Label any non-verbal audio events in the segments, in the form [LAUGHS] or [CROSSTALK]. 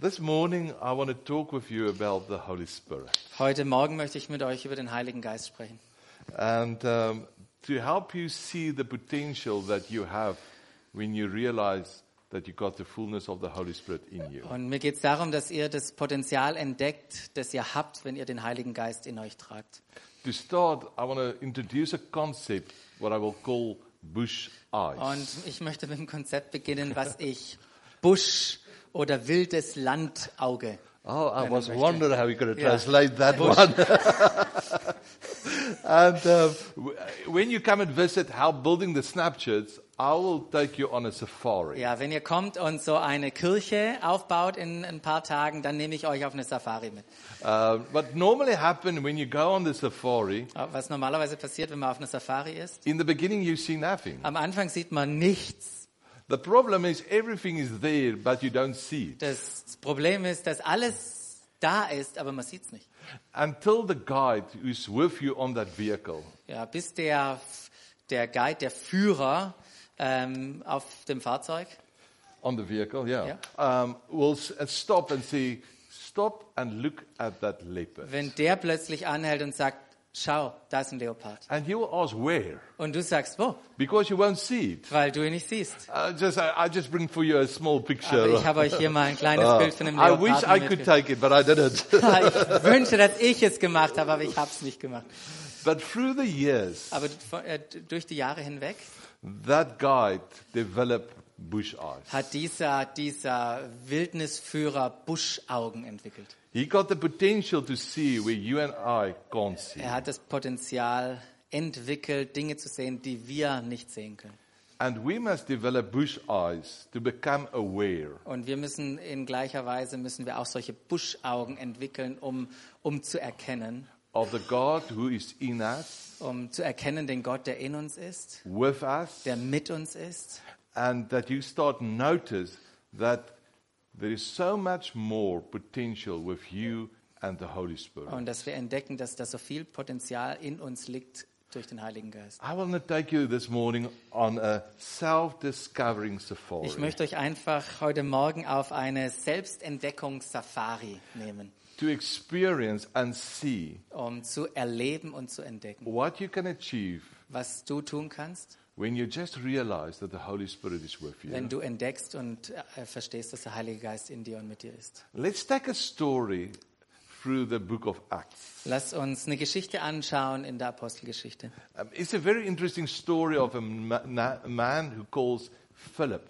This morning, I want to talk with you about the Holy Spirit. Heute Morgen möchte ich mit euch über den Heiligen Geist sprechen. And um, to help you see the potential that you have when you realize that you got the fullness of the Holy Spirit in you. Und mir geht es darum, dass ihr das Potenzial entdeckt, das ihr habt, wenn ihr den Heiligen Geist in euch tragt. To start, I want to introduce a concept, what I will call bush eyes. Und ich möchte mit dem Konzept beginnen, was ich Busch oder wildes Landauge. Oh, I was wondering how you're going to Yeah. translate that Bush. one. [LAUGHS] and um, when you come and visit Help Building the Snapchats, I will take you on a safari. Ja, wenn ihr kommt und so eine Kirche aufbaut in ein paar Tagen, dann nehme ich euch auf eine Safari mit. Uh, what normally happen when you go on the safari, Was normalerweise passiert, wenn man auf einer Safari ist. in the beginning you see nothing. Am Anfang sieht man nichts. The problem is everything is there, but you don't see it. Das Problem ist, dass alles da ist, aber man sieht es nicht. until the guide who's with you on that vehicle. Ja, bis der, der Guide, der Führer ähm, auf dem Fahrzeug, on the vehicle, yeah, Um, will uh, stop and say, "Stop and look at that leopard." wenn der plötzlich anhält und sagt, schau, da ist ein Leopard. And will ask where, Und du sagst, wo? because you won't see it. Weil du ihn nicht siehst. Uh, just, I, I just bring for you a small picture. Aber ich habe euch hier mal ein kleines Uh, Bild von einem I wish I Leoparden could take it, but I didn't. [LAUGHS] Ich wünsche, dass ich es gemacht habe, aber ich habe es nicht gemacht. but through the years, Aber äh, durch die Jahre hinweg that guide developed bush eyes. hat dieser, dieser Wildnisführer Buschaugen entwickelt. He got the potential to see where you and I can't see. Er hat das Potenzial entwickelt, Dinge zu sehen, die wir nicht sehen können. And we must develop bush eyes to become aware Und wir müssen in gleicher Weise müssen wir auch solche Buschaugen entwickeln, um, um zu erkennen, of the God who is in us, um zu erkennen den Gott, der in uns ist, with us, der mit uns ist. and that you start notice that there is so much more potential with you and the Holy Spirit. Und dass wir entdecken, dass da so viel Potenzial in uns liegt durch den Heiligen Geist. I will not take you this morning on a self-discovering safari. Ich möchte euch einfach heute Morgen auf eine Selbstentdeckungssafari nehmen, to experience and see um zu erleben und zu entdecken, what you can achieve was du tun kannst, when you just realize that the Holy Spirit is with you. wenn du entdeckst und äh, verstehst, dass der Heilige Geist in dir und mit dir ist. Let's take a story through the book of Acts. Lass uns eine Geschichte anschauen in der Apostelgeschichte. Um, it's a very interesting story of a, man who calls Philip.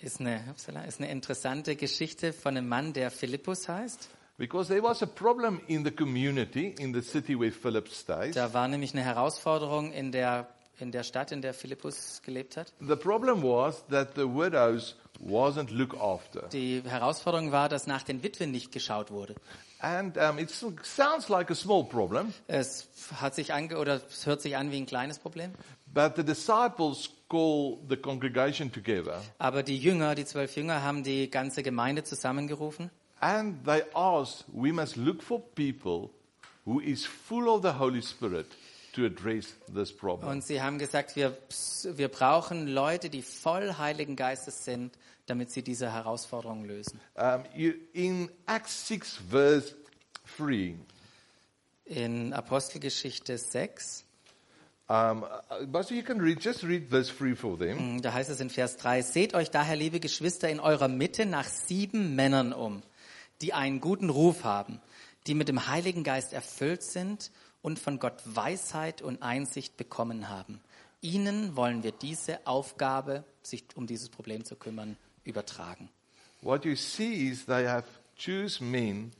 Ist eine, ist eine interessante Geschichte von einem Mann, der Philippus heißt. Because there was a problem in the community, in the city where Philip stays. Da war nämlich eine Herausforderung in der, in der Stadt, in der Philippus gelebt hat. The problem was that the widows wasn't looked after. Die Herausforderung war, dass nach den Witwen nicht geschaut wurde. And um, it sounds like a small problem, Es hat sich ange oder es hört sich an wie ein kleines Problem. but the disciples call the congregation together Aber die Jünger, die zwölf Jünger, haben die ganze Gemeinde zusammengerufen And they asked, we must look for people who is full of the Holy Spirit to address this problem. und sie haben gesagt, wir, wir brauchen Leute, die voll Heiligen Geistes sind, damit sie diese Herausforderung lösen. Um, in Acts 6, verse 3, In Apostelgeschichte 6, um, uh, Buster, you can read, just read verse 3 for them. da heißt es in Vers 3, Seht euch daher, liebe Geschwister, in eurer Mitte nach sieben Männern um, die einen guten Ruf haben, die mit dem Heiligen Geist erfüllt sind und von Gott Weisheit und Einsicht bekommen haben. Ihnen wollen wir diese Aufgabe, sich um dieses Problem zu kümmern, übertragen. What you see is they have choose men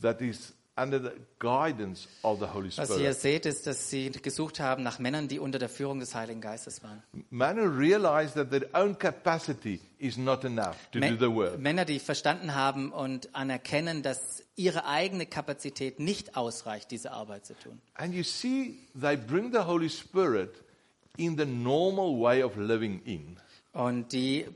that is under the guidance of the Holy Was ihr Spirit. seht, ist, dass sie gesucht haben nach Männern, die unter der Führung des Heiligen Geistes waren. Men who realize that their own capacity is not enough to do the work. Männer, die verstanden haben und anerkennen, dass ihre eigene Kapazität nicht ausreicht, diese Arbeit zu tun. And you see, they bring the Holy Spirit in the normal way of living in. Und die,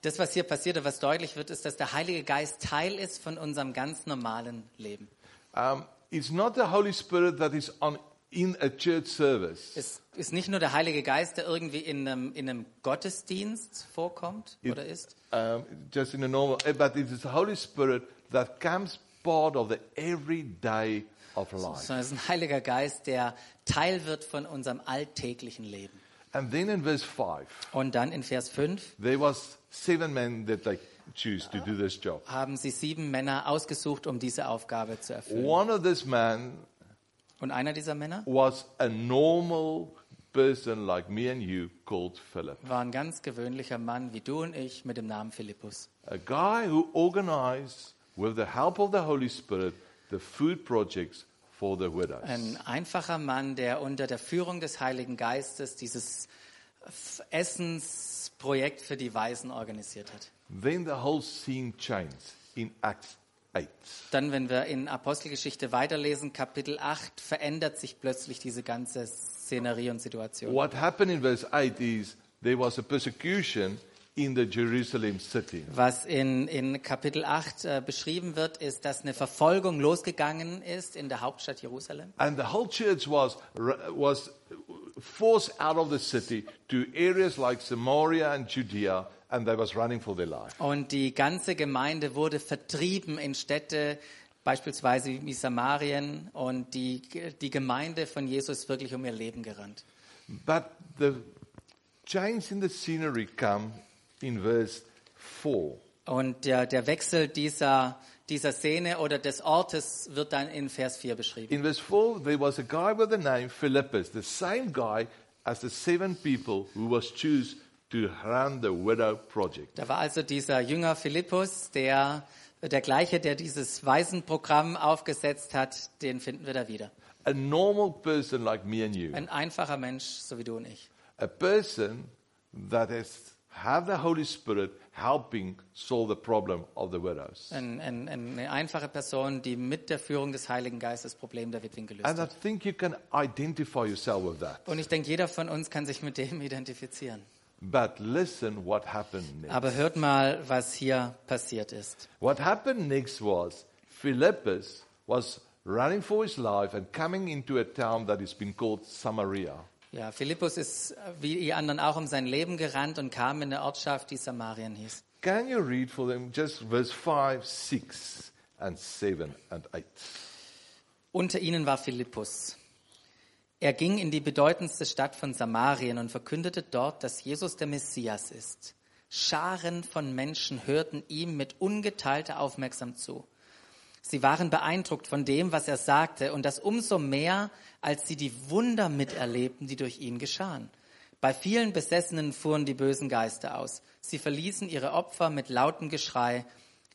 das, was hier passiert und was deutlich wird, ist, dass der Heilige Geist Teil ist von unserem ganz normalen Leben. Um, it's not the Holy Spirit that is on in a church service. Es ist nicht nur der Heilige Geist, der irgendwie in einem, in einem Gottesdienst vorkommt It- oder ist, um, just in a normal, eh, but it is the Holy Spirit that comes part of the everyday of life. sondern es ist ein Heiliger Geist, der Teil wird von unserem alltäglichen Leben. And then in verse 5, Und dann in Vers 5 there was seven men that they choose to do this job. haben sie sieben Männer ausgesucht, um diese Aufgabe zu erfüllen. One of these men Und einer dieser Männer was a normal person like me and you called Philip. war ein ganz gewöhnlicher Mann wie du und ich mit dem Namen Philippus. A guy who organized, with the help of the Holy Spirit, the food projects for the widows. Ein einfacher Mann, der unter der Führung des Heiligen Geistes dieses Essensprojekt für die Weisen organisiert hat. Then the whole scene changed in Acts 8. Dann, wenn wir in Apostelgeschichte weiterlesen, Kapitel 8, verändert sich plötzlich diese ganze Szenerie und Situation. What happened in verse 8 is there was a persecution in the Jerusalem city. Was in, in Kapitel 8 äh, beschrieben wird, ist, dass eine Verfolgung losgegangen ist in der Hauptstadt Jerusalem. And the whole church was, was forced out of the city to areas like Samaria and Judea, and they was running for their life. Und die ganze Gemeinde wurde vertrieben in Städte, beispielsweise wie Samarien. Und die, die Gemeinde von Jesus ist wirklich um ihr Leben gerannt. But the change in the scenery come in verse 4. Und der, der Wechsel dieser, dieser Szene oder des Ortes wird dann in Vers 4 beschrieben. In verse 4, there was a guy with the name Philippus, the same guy as the seven people who was chosen to run the widow project. Da war also dieser Jünger Philippus, der, der gleiche, der dieses Waisenprogramm aufgesetzt hat, den finden wir da wieder. A normal person like me and you. Ein einfacher Mensch, so wie du und ich. A person that has have the Holy Spirit helping solve the problem of the widows. Ein, ein, eine einfache Person, die mit der Führung des Heiligen Geistes das Problem der Witwen gelöst And I hat. think you can identify yourself with that. Und ich denke, jeder von uns kann sich mit dem identifizieren. But listen what happened next. Aber hört mal, was hier passiert ist. What happened next was Philippus was running for his life and coming into a town that has been called Samaria. Ja, Philippus ist äh, wie die anderen auch um sein Leben gerannt und kam in eine Ortschaft, die Samarien hieß. Can you read for them just verse 5, 6, and 7 and 8? Unter ihnen war Philippus. Er ging in die bedeutendste Stadt von Samarien und verkündete dort, dass Jesus der Messias ist. Scharen von Menschen hörten ihm mit ungeteilter Aufmerksam zu. Sie waren beeindruckt von dem, was er sagte, und das umso mehr, als sie die Wunder miterlebten, die durch ihn geschahen. Bei vielen Besessenen fuhren die bösen Geister aus. Sie verließen ihre Opfer mit lautem Geschrei.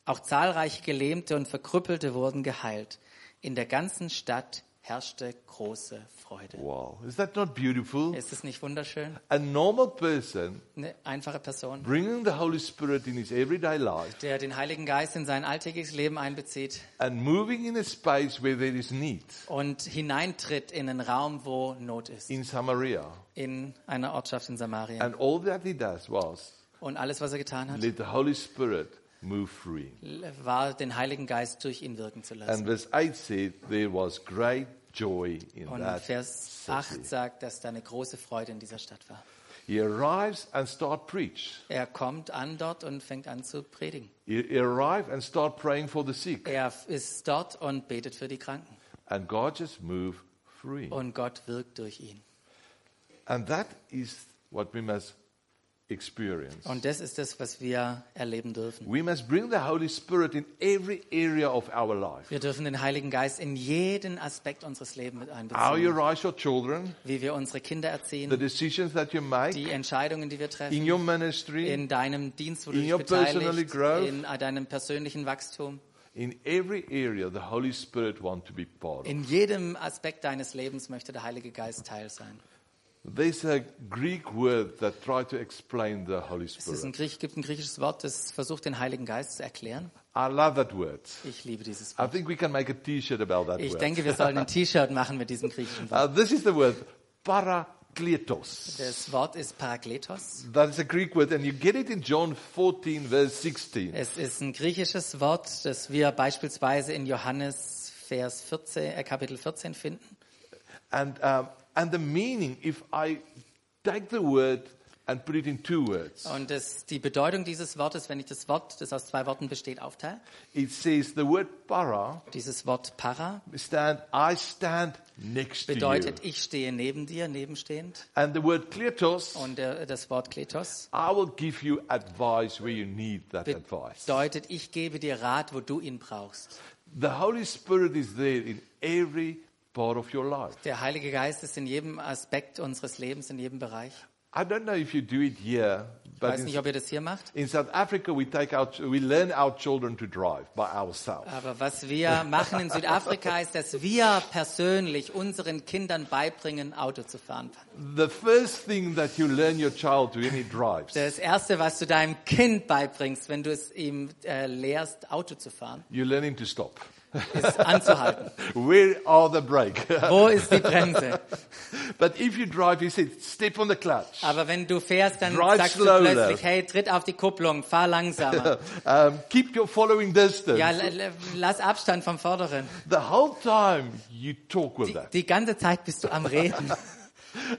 Auch zahlreiche Gelähmte und Verkrüppelte wurden geheilt. In der ganzen Stadt herrschte große Freude. Wow. Is that not beautiful? Ist es nicht wunderschön? A normal person Eine einfache Person, bringing the Holy Spirit in his everyday life der den Heiligen Geist in sein alltägliches Leben einbezieht and moving in a space where there is need und hineintritt in einen Raum, wo Not ist. in Samaria. In einer Ortschaft in Samarien. And all that he does was Und alles, was er getan hat, let the Holy Spirit. War, den Heiligen Geist durch ihn wirken zu And lassen. verse 8 said there was great joy in Und that Vers city. 8 sagt, dass da eine große Freude in dieser Stadt war. He arrives and start preach. Er kommt an dort und fängt an zu predigen. He arrive and start praying for the sick. Er ist dort und betet für die Kranken. And God just move free. Und Gott wirkt durch ihn. And that is what we must experience. Und das ist das, was wir erleben dürfen. We must bring the Holy Spirit in every area of our life. Wir dürfen den Heiligen Geist in jeden Aspekt unseres Lebens mit How einbeziehen. you raise your children, Wie wir unsere Kinder the erziehen, decisions that you make die Entscheidungen, die wir in treffen, your ministry, in deinem Dienst, wo du in dich your beteiligst, growth. in deinem persönlichen Wachstum. in every area, the Holy Spirit want to be part of. In jedem Aspekt deines Lebens möchte der Heilige Geist Teil sein. There's a Greek word that try to explain the Holy Es ist ein Spirit. Griech, gibt ein griechisches Wort, das versucht, den Heiligen Geist zu erklären. I love that word. Ich liebe dieses I Wort. think we can make a T-shirt about that Ich word. denke, wir sollen ein T-Shirt machen mit diesem griechischen Wort. Uh, this is the word parakletos. Das Wort ist Parakletos. That is a Greek word, and you get it in John 14, verse 16. Es ist ein griechisches Wort, das wir beispielsweise in Johannes Vers 14, äh, Kapitel 14 finden. And, um, and the meaning, if I take the word and put it in two words, Und das, die Bedeutung dieses Wortes, wenn ich das Wort, das aus zwei Worten besteht, aufteile, it says the word para dieses Wort para stand, I stand next to you. bedeutet, ich stehe neben dir, nebenstehend. And the word kletos, Und der, das Wort kletos I will give you advice where you need that advice. bedeutet, ich gebe dir Rat, wo du ihn brauchst. The Holy Spirit is there in every part of your life. Der Heilige Geist ist in jedem Aspekt unseres Lebens, in jedem Bereich. I don't know if you do it here, Ich but weiß in, nicht, ob ihr das hier macht. in South Africa we take our, we learn our children to drive by ourselves. Aber was wir machen in Südafrika ist, dass wir persönlich unseren Kindern beibringen, Auto zu fahren. The first thing that you learn your child when he drives, Das Erste, was du deinem Kind beibringst, wenn du es ihm äh, lehrst, Auto zu fahren, you learn him to stop. Ist anzuhalten. Where are the brake? [LAUGHS] Wo ist die Bremse? but if you drive, he said, step on the clutch. Aber wenn du fährst, dann Drive sagst du slower. plötzlich, hey, tritt auf die Kupplung, fahr langsamer. [LAUGHS] Um, keep your following distance. Ja, lass Abstand vom Vorderen. The whole time you talk with Die, that. die ganze Zeit bist du am Reden. [LAUGHS]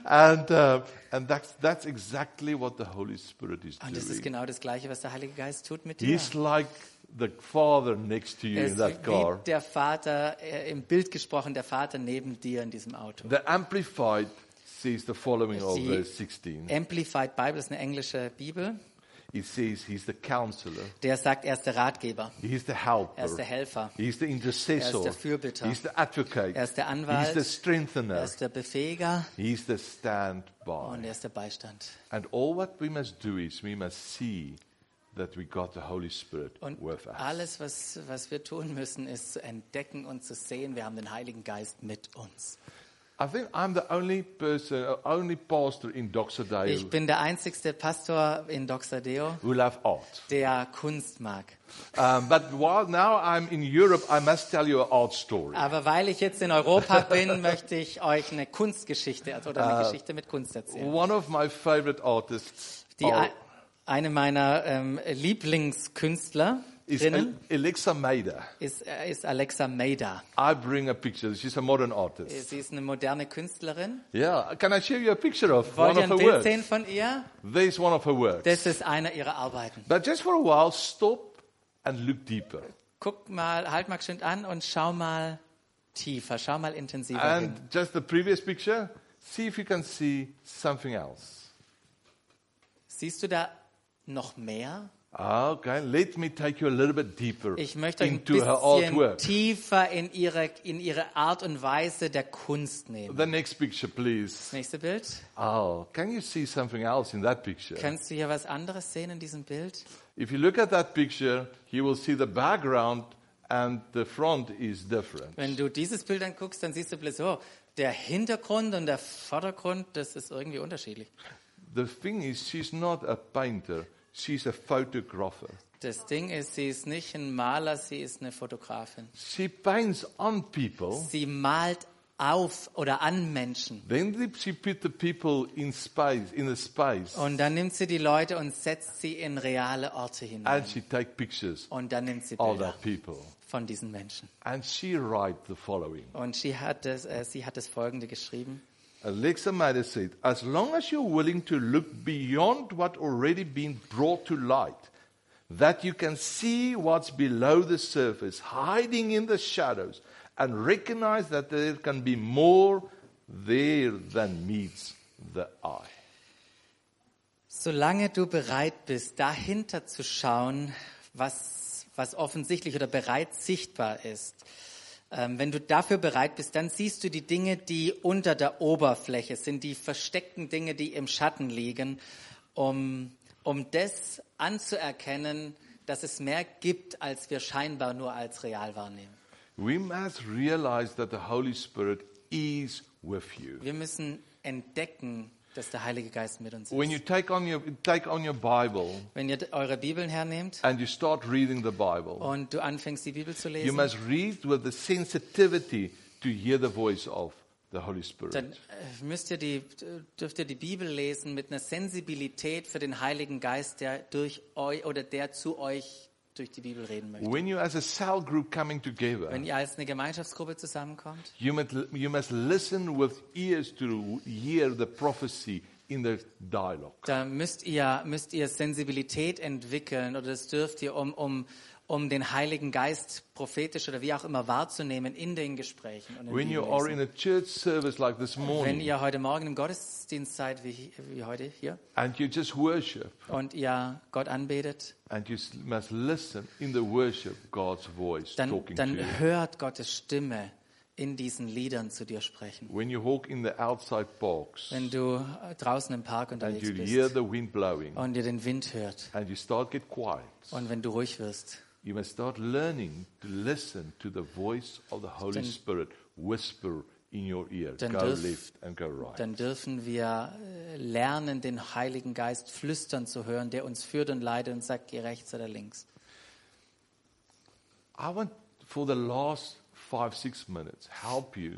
And, uh, and that's, that's exactly what the Holy Spirit is Und das ist doing. genau das Gleiche, was der Heilige Geist tut mit dir. He's like the father next to you Er in that car. der Vater, äh, im Bild gesprochen, der Vater neben dir in diesem Auto. The Amplified says the following of verse 16. Amplified Bible ist eine englische Bibel. It says he's the counselor, Der sagt, er ist der Ratgeber, he's the er ist helper, der Helfer, he's the intercessor, Er ist der Fürbitter. he's the advocate, Er ist der he's Anwalt. the strengthener, er ist der Befähiger he's the und standby. er ist der Beistand. And all what we must do is we must see that we got the Holy Spirit Und with us. alles, was, was wir tun müssen, ist zu entdecken und zu sehen, wir haben den Heiligen Geist mit uns. I think I'm the only person, uh, only pastor in Doxadeo Ich bin der einzigste Pastor in Doxadeo, who love art. der Kunst mag. Um, but while now I'm in Europe, I must tell you an art story. Aber weil ich jetzt in Europa [LAUGHS] bin, möchte ich euch eine Kunstgeschichte oder eine Geschichte mit Kunst erzählen. One of my favorite artists Die, eine meiner ähm, Lieblingskünstler is drinnen Alexa Maida. ist, äh, ist Alexa Maida. I bring a picture. She's a modern artist. Sie ist eine moderne Künstlerin. Yeah. Can I show you a picture of Wollt one of ein her Bild works? sehen von ihr? There's one of her works. Das ist einer ihrer Arbeiten. But just for a while, stop and look deeper. Guck mal, halt mal geschwind an und schau mal tiefer, schau mal intensiver hin. And just the previous picture, see if you can see something else. Siehst du da noch mehr? Okay, let me take you a little bit deeper Ich möchte euch ein bisschen tiefer in ihre, in ihre Art und Weise der Kunst nehmen. The next picture, please. Das nächste Bild. Oh, can you see something else in that picture? Kannst du hier was anderes sehen in diesem Bild? If you look at that picture, you will see the background and the front is different. Wenn du dieses Bild anguckst, dann siehst du plötzlich, oh, der Hintergrund und der Vordergrund, das ist irgendwie unterschiedlich. The thing is, she's not a painter, she's a photographer. Das Ding ist, sie ist nicht ein Maler, sie ist eine Fotografin. She paints on people, Sie malt auf oder an Menschen. then the- she put the people in space, in a space, Und dann nimmt sie die Leute und setzt sie in reale Orte hinein. and she take pictures Und dann nimmt sie Bilder von diesen Menschen. And she write the following. Und sie hat das, äh, sie hat das Folgende geschrieben. Alexa Maida said, as long as you're willing to look beyond what already been brought to light, that you can see what's below the surface, hiding in the shadows, and recognize that there can be more there than meets the eye. Solange du bereit bist, dahinter zu schauen, was, was offensichtlich oder bereits sichtbar ist, wenn du dafür bereit bist, dann siehst du die Dinge, die unter der Oberfläche sind, die versteckten Dinge, die im Schatten liegen, um, um das anzuerkennen, dass es mehr gibt, als wir scheinbar nur als real wahrnehmen. We must realize that the Holy Spirit is with you. Wir müssen entdecken, dass der Heilige Geist mit uns When you ist. take on your, take on your Bible Wenn ihr eure Bibeln hernehmt and you start reading the Bible, und du anfängst, die Bibel zu You lesen, must read with the sensitivity to hear the voice of the Holy Spirit. dann äh, müsst ihr die, dürft ihr die Bibel lesen mit einer Sensibilität für den Heiligen Geist, der durch euch oder der zu euch durch die Bibel reden möchte. When you as a cell group coming together, Wenn ihr als eine Gemeinschaftsgruppe zusammenkommt, you must, you must listen with ears to hear the prophecy in the dialogue. da müsst ihr, müsst ihr Sensibilität entwickeln oder das dürft ihr, um, um, um den Heiligen Geist prophetisch oder wie auch immer wahrzunehmen in den Gesprächen. Und im When you are in a church service like this Wenn morning ihr heute Morgen im Gottesdienst seid, wie, wie heute hier, and you just worship und ihr Gott anbetet, and you must listen in the worship God's voice dann, talking to dann you. hört Gottes Stimme in diesen Liedern zu dir sprechen. When you walk in the outside parks Wenn du äh, draußen im Park and unterwegs you hear bist the wind blowing und ihr den Wind hört and you start get quiet, und wenn du ruhig wirst, you must start learning to listen to the voice of the Holy Spirit whisper in your ear. Dann Go dürf- left and go right. dann dürfen wir äh, lernen, den Heiligen Geist flüstern zu hören, der uns führt und leitet und sagt, geh rechts oder links. I want for the last five, six minutes help you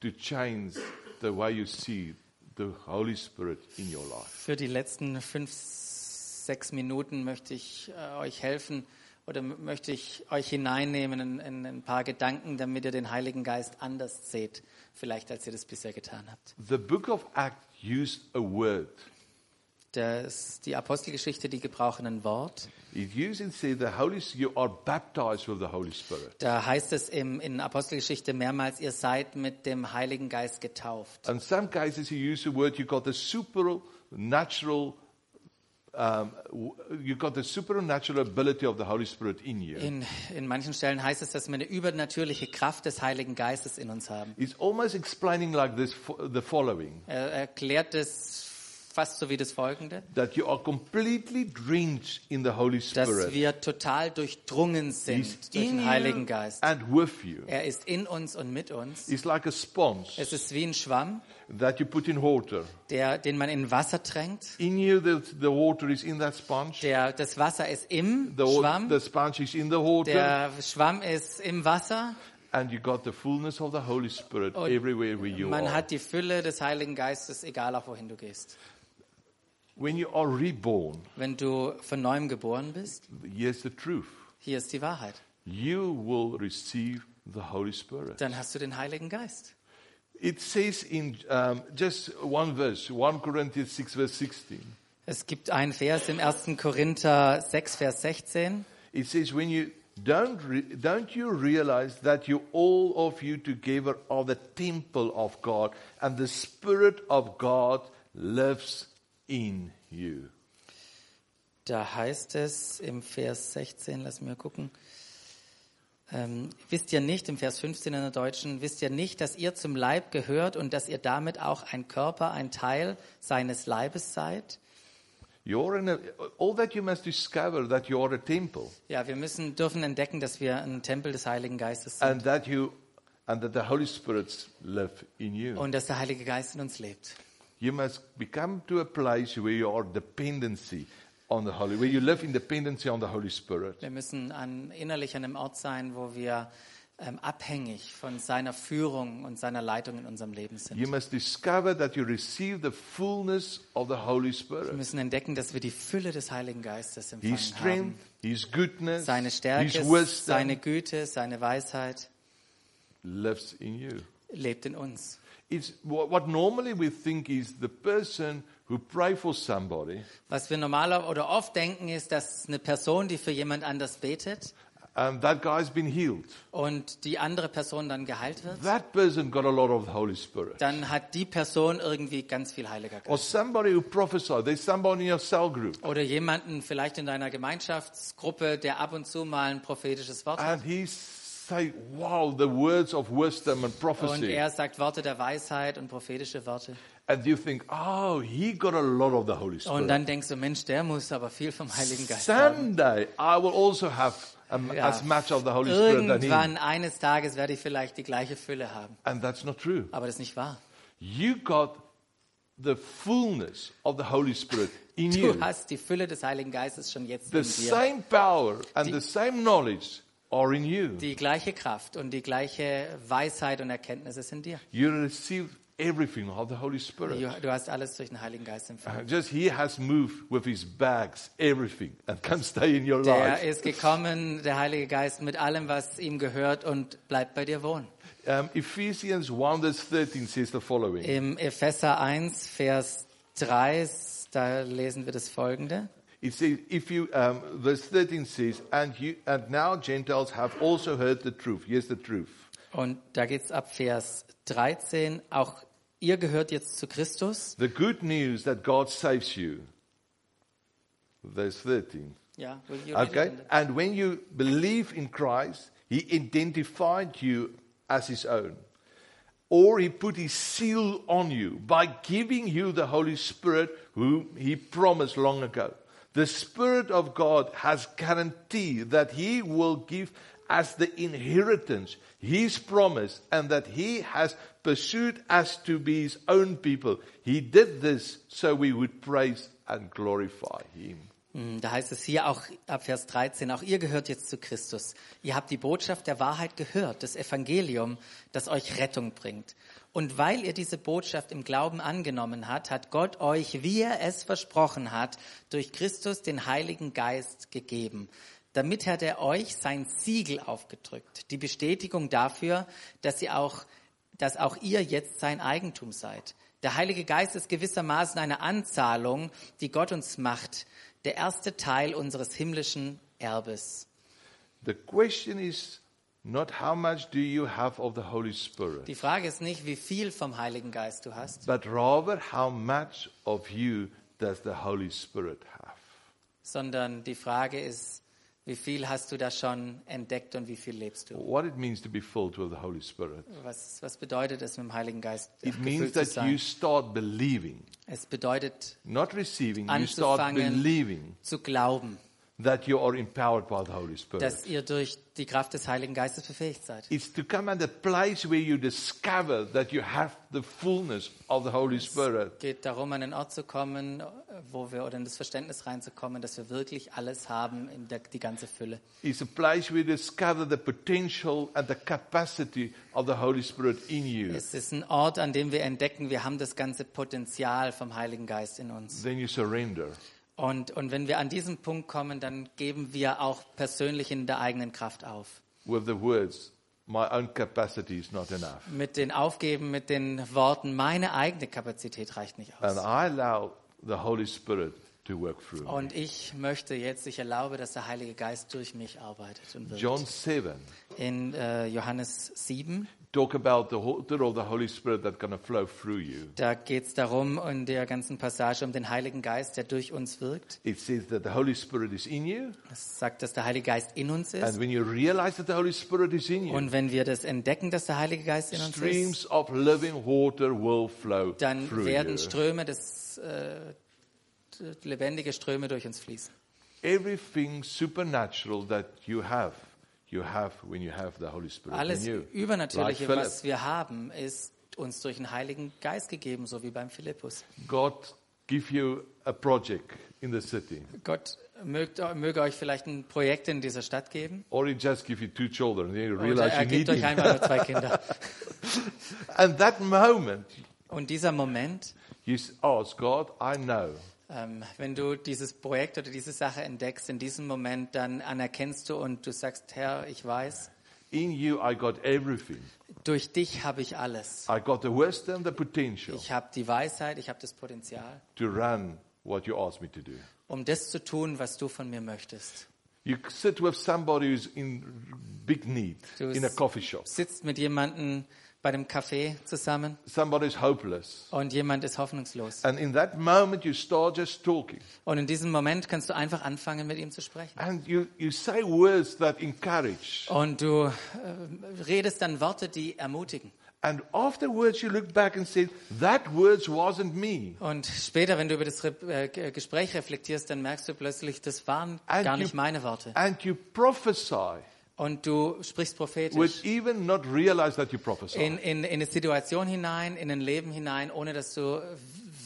to change the way you see the Holy Spirit in your life. Für die letzten fünf, sechs Minuten möchte ich äh, euch helfen oder möchte ich euch hineinnehmen in, in ein paar Gedanken, damit ihr den Heiligen Geist anders seht, vielleicht als ihr das bisher getan habt. The book of Acts used a word. Das, die Apostelgeschichte, die gebrauchen ein Wort. It used and said the Holy you are baptized with the Holy Spirit. Da heißt es im, in Apostelgeschichte mehrmals, ihr seid mit dem Heiligen Geist getauft. In some cases, he used the word you got the supernatural. Um, w- you got the supernatural ability of the Holy Spirit in you. In, in manchen Stellen heißt es, dass wir eine übernatürliche Kraft des Heiligen Geistes in uns haben. It's almost explaining like this the following Er erklärt es fast so wie das folgende, that you are completely drenched in the Holy dass Spirit. wir total durchdrungen He's sind durch in den Heiligen Geist. and with you. Er ist in uns und mit uns. It's like a sponge Es ist wie ein Schwamm, that you put in water. der, den man in Wasser tränkt. In you, the, the water is in that sponge. Der, das Wasser ist im The, wa- Schwamm. the sponge is in the water. Der Schwamm ist im Wasser. And you got the fullness of the Holy Spirit Und everywhere where you Man are. hat die Fülle des Heiligen Geistes, egal auch wohin du gehst. When you are reborn, Wenn du von neuem geboren bist, here's the truth. hier ist die Wahrheit. You will receive the Holy Spirit. Dann hast du den Heiligen Geist. It says in um, just one verse, 1 Corinthians 6, verse 16. Es gibt einen Vers im 1. Korinther 6, Vers 16. It says, when you don't, re- don't you realize that you all of you together are the temple of God and the Spirit of God lives in you. Da heißt es im Vers 16, lass mir gucken. Ähm, wisst ihr nicht, im Vers 15 in der Deutschen, wisst ihr nicht, dass ihr zum Leib gehört und dass ihr damit auch ein Körper, ein Teil seines Leibes seid? You're in a, all that you must discover that you are a temple Ja, wir müssen, dürfen entdecken, dass wir ein Tempel des Heiligen Geistes sind and that you and that the Holy Spirit live in you. und dass der Heilige Geist in uns lebt. You must become to a place where you are dependency on the Holy, where you live in dependency on the Holy Spirit. Wir müssen an, innerlich an einem Ort sein, wo wir ähm, abhängig von seiner Führung und seiner Leitung in unserem Leben sind. You must discover that you receive the fullness of the Holy Wir Spirit. müssen entdecken, dass wir die Fülle des Heiligen Geistes empfangen His strength, haben. His goodness, Seine Stärke, His wisdom seine Güte, seine Weisheit lives in you. lebt in uns. It's what, what normally we think is the person who pray for somebody, Was wir normaler oder oft denken, ist, dass eine Person, die für jemand anders betet and that guy's been healed. und die andere Person dann geheilt wird, That person got a lot of the Holy Spirit. dann hat die Person irgendwie ganz viel Heiliger Or Geist. somebody who prophesied. There's somebody in your cell group. Oder jemanden vielleicht in deiner Gemeinschaftsgruppe, der ab und zu mal ein prophetisches Wort hat. And he say, wow, the words of wisdom and Und prophecy. er sagt Worte der Weisheit und prophetische Worte. And you think, oh, he got a lot of the Holy Und Spirit. dann denkst du, Mensch, der muss aber viel vom Heiligen Geist haben. Someday I will also have um, Ja. as much of the Holy Spirit than him. Irgendwann eines Tages werde ich vielleicht die gleiche Fülle haben. And that's not true. Aber das ist nicht wahr. You got the fullness of the Holy Spirit in Du you. hast die Fülle des Heiligen Geistes schon jetzt The in dir. same power and the same knowledge are in you. Die gleiche Kraft und die gleiche Weisheit und Erkenntnis ist in dir. You receive everything of the Holy Spirit. Du hast alles durch den Heiligen Geist Uh, empfangen. Just he has moved with his bags, everything, and can stay in your Der life. ist gekommen, der Heilige Geist, mit allem, was ihm gehört und bleibt bei dir wohnen. Um, Ephesians 1 verse 13 says the following. Im Epheser 1, Vers 3, da lesen wir das folgende. It says, if you, um, verse 13 says, and you, and now Gentiles have also heard the truth. Here's the truth. Und da geht's ab Vers 13. Auch ihr gehört jetzt zu Christus. The good news that God saves you. Verse 13. Ja, will you Okay? And when you believe in Christ, He identified you as His own. Or He put His seal on you by giving you the Holy Spirit, whom He promised long ago. The Spirit of God has guaranteed that He will give as the inheritance His promise and that He has pursued us to be His own people. He did this so we would praise and glorify Him. Hm, Da heißt es hier auch ab Vers 13, auch ihr gehört jetzt zu Christus. Ihr habt die Botschaft der Wahrheit gehört, das Evangelium, das euch Rettung bringt. Und weil ihr diese Botschaft im Glauben angenommen habt, hat Gott euch, wie er es versprochen hat, durch Christus den Heiligen Geist gegeben. Damit hat er euch sein Siegel aufgedrückt, die Bestätigung dafür, dass ihr auch, dass auch ihr jetzt sein Eigentum seid. Der Heilige Geist ist gewissermaßen eine Anzahlung, die Gott uns macht, der erste Teil unseres himmlischen Erbes. The question is not how much do you have of the Holy Spirit, Die Frage ist nicht, wie viel vom Heiligen Geist du hast, but rather how much of you does the Holy Spirit have? sondern die Frage ist, wie viel hast du da schon entdeckt und wie viel lebst du? What it means to be filled with the Holy Spirit. Was, was bedeutet es, mit dem Heiligen Geist It means gefüllt zu that you sein? start believing, Es bedeutet not receiving, you start Anzufangen. believing zu glauben, that you are empowered by the Holy Spirit. dass ihr durch die Kraft des Heiligen Geistes befähigt seid. It's to come at a place where you discover that you have the fullness of the Holy Spirit. Es geht darum, an einen Ort zu kommen, wo wir oder in das Verständnis reinzukommen, dass wir wirklich alles haben, in der, die ganze Fülle. It's a place where you discover the potential and the capacity of the Holy Spirit in you. Es ist ein Ort, an dem wir entdecken, wir haben das ganze Potenzial vom Heiligen Geist in uns. Then you surrender. Und, und wenn wir an diesen Punkt kommen, dann geben wir auch persönlich in der eigenen Kraft auf. with the words, My own capacity is not enough. Mit den Aufgeben, mit den Worten, meine eigene Kapazität reicht nicht And aus. I allow the Holy Spirit to work through me. Und ich möchte jetzt, ich erlaube, dass der Heilige Geist durch mich arbeitet und wirkt. John 7 In äh, Johannes 7, talk about the water of the Holy Spirit that's going to flow through you. da geht es darum, in der ganzen Passage um den Heiligen Geist, der durch uns wirkt. It says that the Holy Spirit is in you. Es sagt, dass der Heilige Geist in uns ist. And when you realize that the Holy Spirit is in you, Und wenn wir das entdecken, dass der Heilige Geist in uns ist, streams of living water will flow dann through werden. Ströme des äh, lebendige Ströme durch uns fließen. Everything supernatural that you have, have when you have the Holy Spirit Alles. Übernatürliche, Like was wir haben, ist uns durch den Heiligen Geist gegeben, so wie beim Philippus. God give you a project in the city, Gott mögt, möge euch vielleicht ein Projekt in dieser Stadt geben. or He just give you two children, then you Oder er gibt euch einfach nur zwei Kinder. [LAUGHS] And that moment, Und dieser Moment, you ask God, I know wenn du dieses Projekt oder diese Sache entdeckst, in diesem Moment, dann anerkennst du und du sagst, Herr, ich weiß, in you I got everything. durch dich habe ich alles. I got the wisdom, the potential Ich habe die Weisheit, ich habe das Potenzial, to run what you asked me to do. um das zu tun, was du von mir möchtest. You sit with somebody who's in big need Du in a coffee shop. Sitzt mit jemandem bei dem Café zusammen Somebody is hopeless. und jemand ist hoffnungslos. And in that moment, you start just talking. Und in diesem Moment kannst du einfach anfangen, mit ihm zu sprechen. And you, you say words that encourage. Und du äh, redest dann Worte, die ermutigen. And afterwards, you look back and say, that words wasn't me. Und später, wenn du über das äh, Gespräch reflektierst, dann merkst du plötzlich, das waren And gar you- nicht meine Worte. And you prophesy Und du sprichst prophetisch even not realize that you prophesy. in, in, in eine Situation hinein, in ein Leben hinein, ohne dass du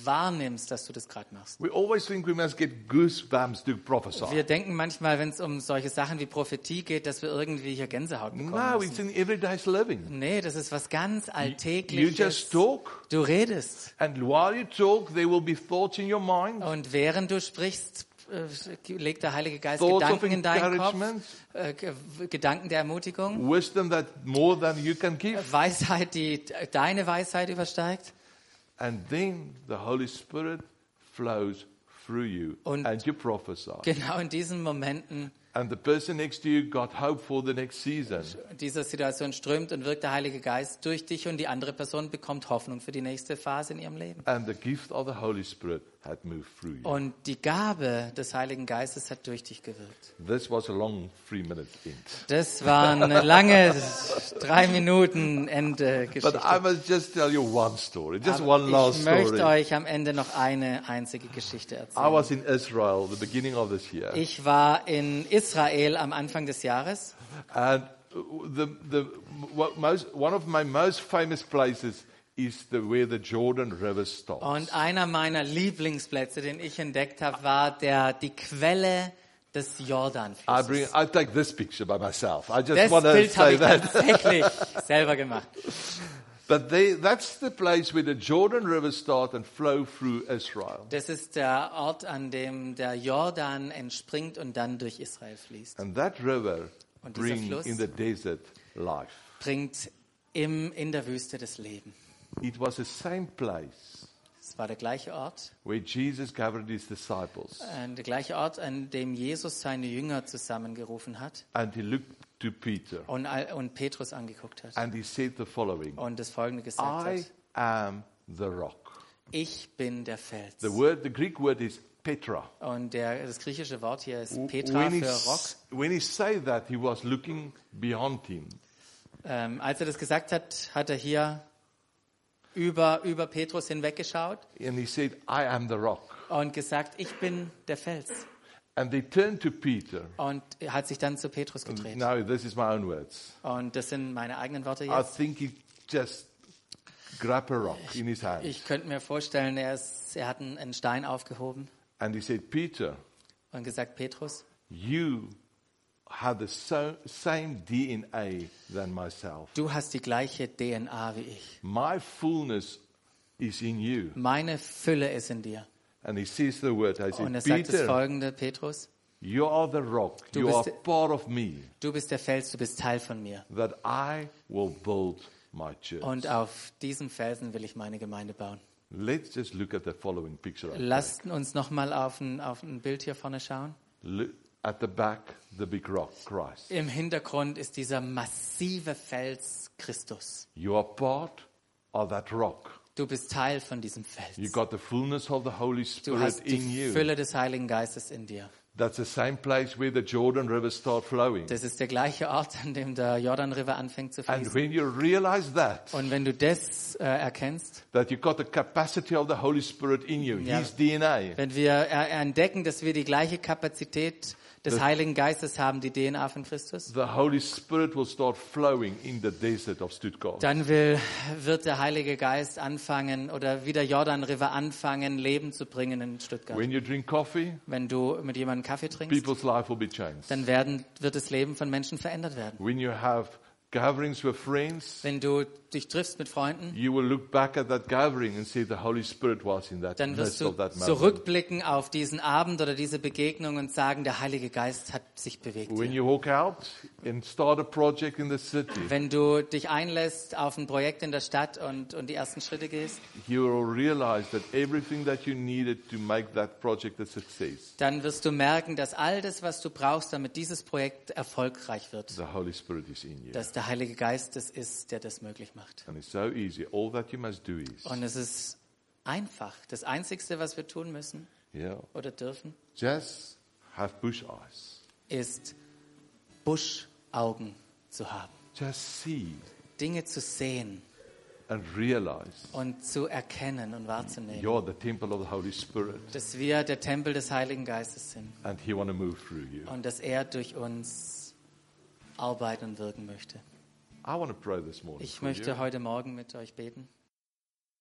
wahrnimmst, dass du das gerade machst. We always think we must get goosebumps to prophesy. Wir denken manchmal, wenn es um solche Sachen wie Prophetie geht, dass wir irgendwie hier Gänsehaut bekommen No, müssen. it's in living. Nee, das ist was ganz You Alltägliches. just talk, Du redest. and while you talk, there will be thoughts in your mind, Und während du sprichst, legt der Heilige Geist thoughts Gedanken in deinen Kopf, äh, Ge- Gedanken der Ermutigung, wisdom that more than you can give. Weisheit, die deine Weisheit übersteigt. And then the Holy Spirit flows through you, Und- and you prophesy. Genau in diesen Momenten And the person next to you got hope for the next season. dieser Situation strömt und wirkt der Heilige Geist durch dich und die andere Person bekommt Hoffnung für die nächste Phase in ihrem Leben. And the gift of the Holy Spirit Und die Gabe des Heiligen Geistes hat durch dich gewirkt. This was a long three minute int. Das waren eine lange drei Minuten Ende But Geschichte. I must just tell you one story, just Aber one last ich möchte story. euch am Ende noch eine einzige Geschichte I erzählen. was in Israel the beginning of this year, Ich war in Israel am Anfang des Jahres and the, the, what most, one of my most famous places is the, where the Jordan River stops. und einer meiner Lieblingsplätze, den ich entdeckt habe, war der, die Quelle des I Jordanflusses. bring, I take this picture by myself. I just Das want to Bild habe ich that. tatsächlich [LAUGHS] selber gemacht. But they, that's the place where the Jordan River starts and flow through Israel. Das ist der Ort, an dem der Jordan entspringt und dann durch Israel fließt. And that river Und dieser brings in the desert life. Bringt im, in der Wüste das Leben. It was the same place Es war der gleiche Ort, where Jesus gathered his disciples. äh, der gleiche Ort, an dem Jesus seine Jünger zusammengerufen hat And he looked to Peter und, und Petrus angeguckt hat and he said the following und das Folgende gesagt I hat. am the rock. Ich bin der Fels. The word, the Greek word is Petra. Und der, das griechische Wort hier ist Petra when, he, für Rock. when he said that, he was looking beyond him. Ähm, als er das gesagt hat, hat er hier über, über Petrus hinweggeschaut And he said, I am the rock. und gesagt, ich bin der Fels. And they turned to Peter. Und er hat sich dann zu Petrus gedreht. No, this is my own words. Und das sind meine eigenen Worte I jetzt. think he just grabbed a rock in his hand. Ich könnte mir vorstellen, er, ist, er hat einen, einen Stein aufgehoben And he said, Peter, und gesagt, Petrus, you have the so, same DNA than myself. du hast die gleiche DNA wie ich. My fullness is in you. Meine Fülle ist in dir. And he says the word. I Und er said, sagt das folgende, Petrus, you are the rock. Du You bist are der- part of me. du bist der Fels, du bist Teil von mir. That I will build my church. Und auf diesem Felsen will ich meine Gemeinde bauen. Let's just look at the following picture. Lasst uns nochmal auf ein, auf ein Bild hier vorne schauen. Look at the back, the big rock, Christ. Im Hintergrund ist dieser massive Fels Christus. You are part of that rock. Du bist Teil von diesem You Fels. got the fullness of the Holy Du Spirit hast in die you. Fülle des Heiligen Geistes in dir. That's the same place where the Jordan River start flowing. Das ist der gleiche Ort, an dem der Jordan River anfängt zu And fließen. when you realize that, Und wenn du das äh, erkennst, that you got the capacity of the Holy Spirit in you, Ja. His DNA, wenn wir er entdecken, dass wir die gleiche Kapazität des Heiligen Geistes haben, die DNA von Christus, the Holy Spirit will start flowing in the desert of Stuttgart. dann will, wird der Heilige Geist anfangen oder wie der Jordan River anfangen, Leben zu bringen in Stuttgart. When you drink coffee, Wenn du mit jemandem Kaffee trinkst, people's life will be changed. dann werden, wird das Leben von Menschen verändert werden. When you have gatherings with friends, Wenn du dich triffst mit Freunden, you will look back at that gathering and see the Holy Spirit was in that dann wirst du of that moment. zurückblicken auf diesen Abend oder diese Begegnung und sagen, der Heilige Geist hat sich bewegt. When you walk out and start a project in the city, Wenn du dich einlässt auf ein Projekt in der Stadt und, und die ersten Schritte gehst, you will realize that everything that you needed to make that project a success, dann wirst du merken, dass all das, was du brauchst, damit dieses Projekt erfolgreich wird, the Holy Spirit is in you. dass der Heilige Geist es ist, der das möglich macht. And it's so easy. All that you must do is, Und es ist einfach. Das Einzige, was wir tun müssen yeah, oder dürfen, just have bush eyes. ist Buschaugen zu haben. Just see Dinge zu sehen and realize und zu erkennen und wahrzunehmen. you're the temple of the Holy Spirit Dass wir der Tempel des Heiligen Geistes sind and He want to move through you. und dass er durch uns arbeiten und wirken möchte. Ich möchte heute Morgen mit euch beten.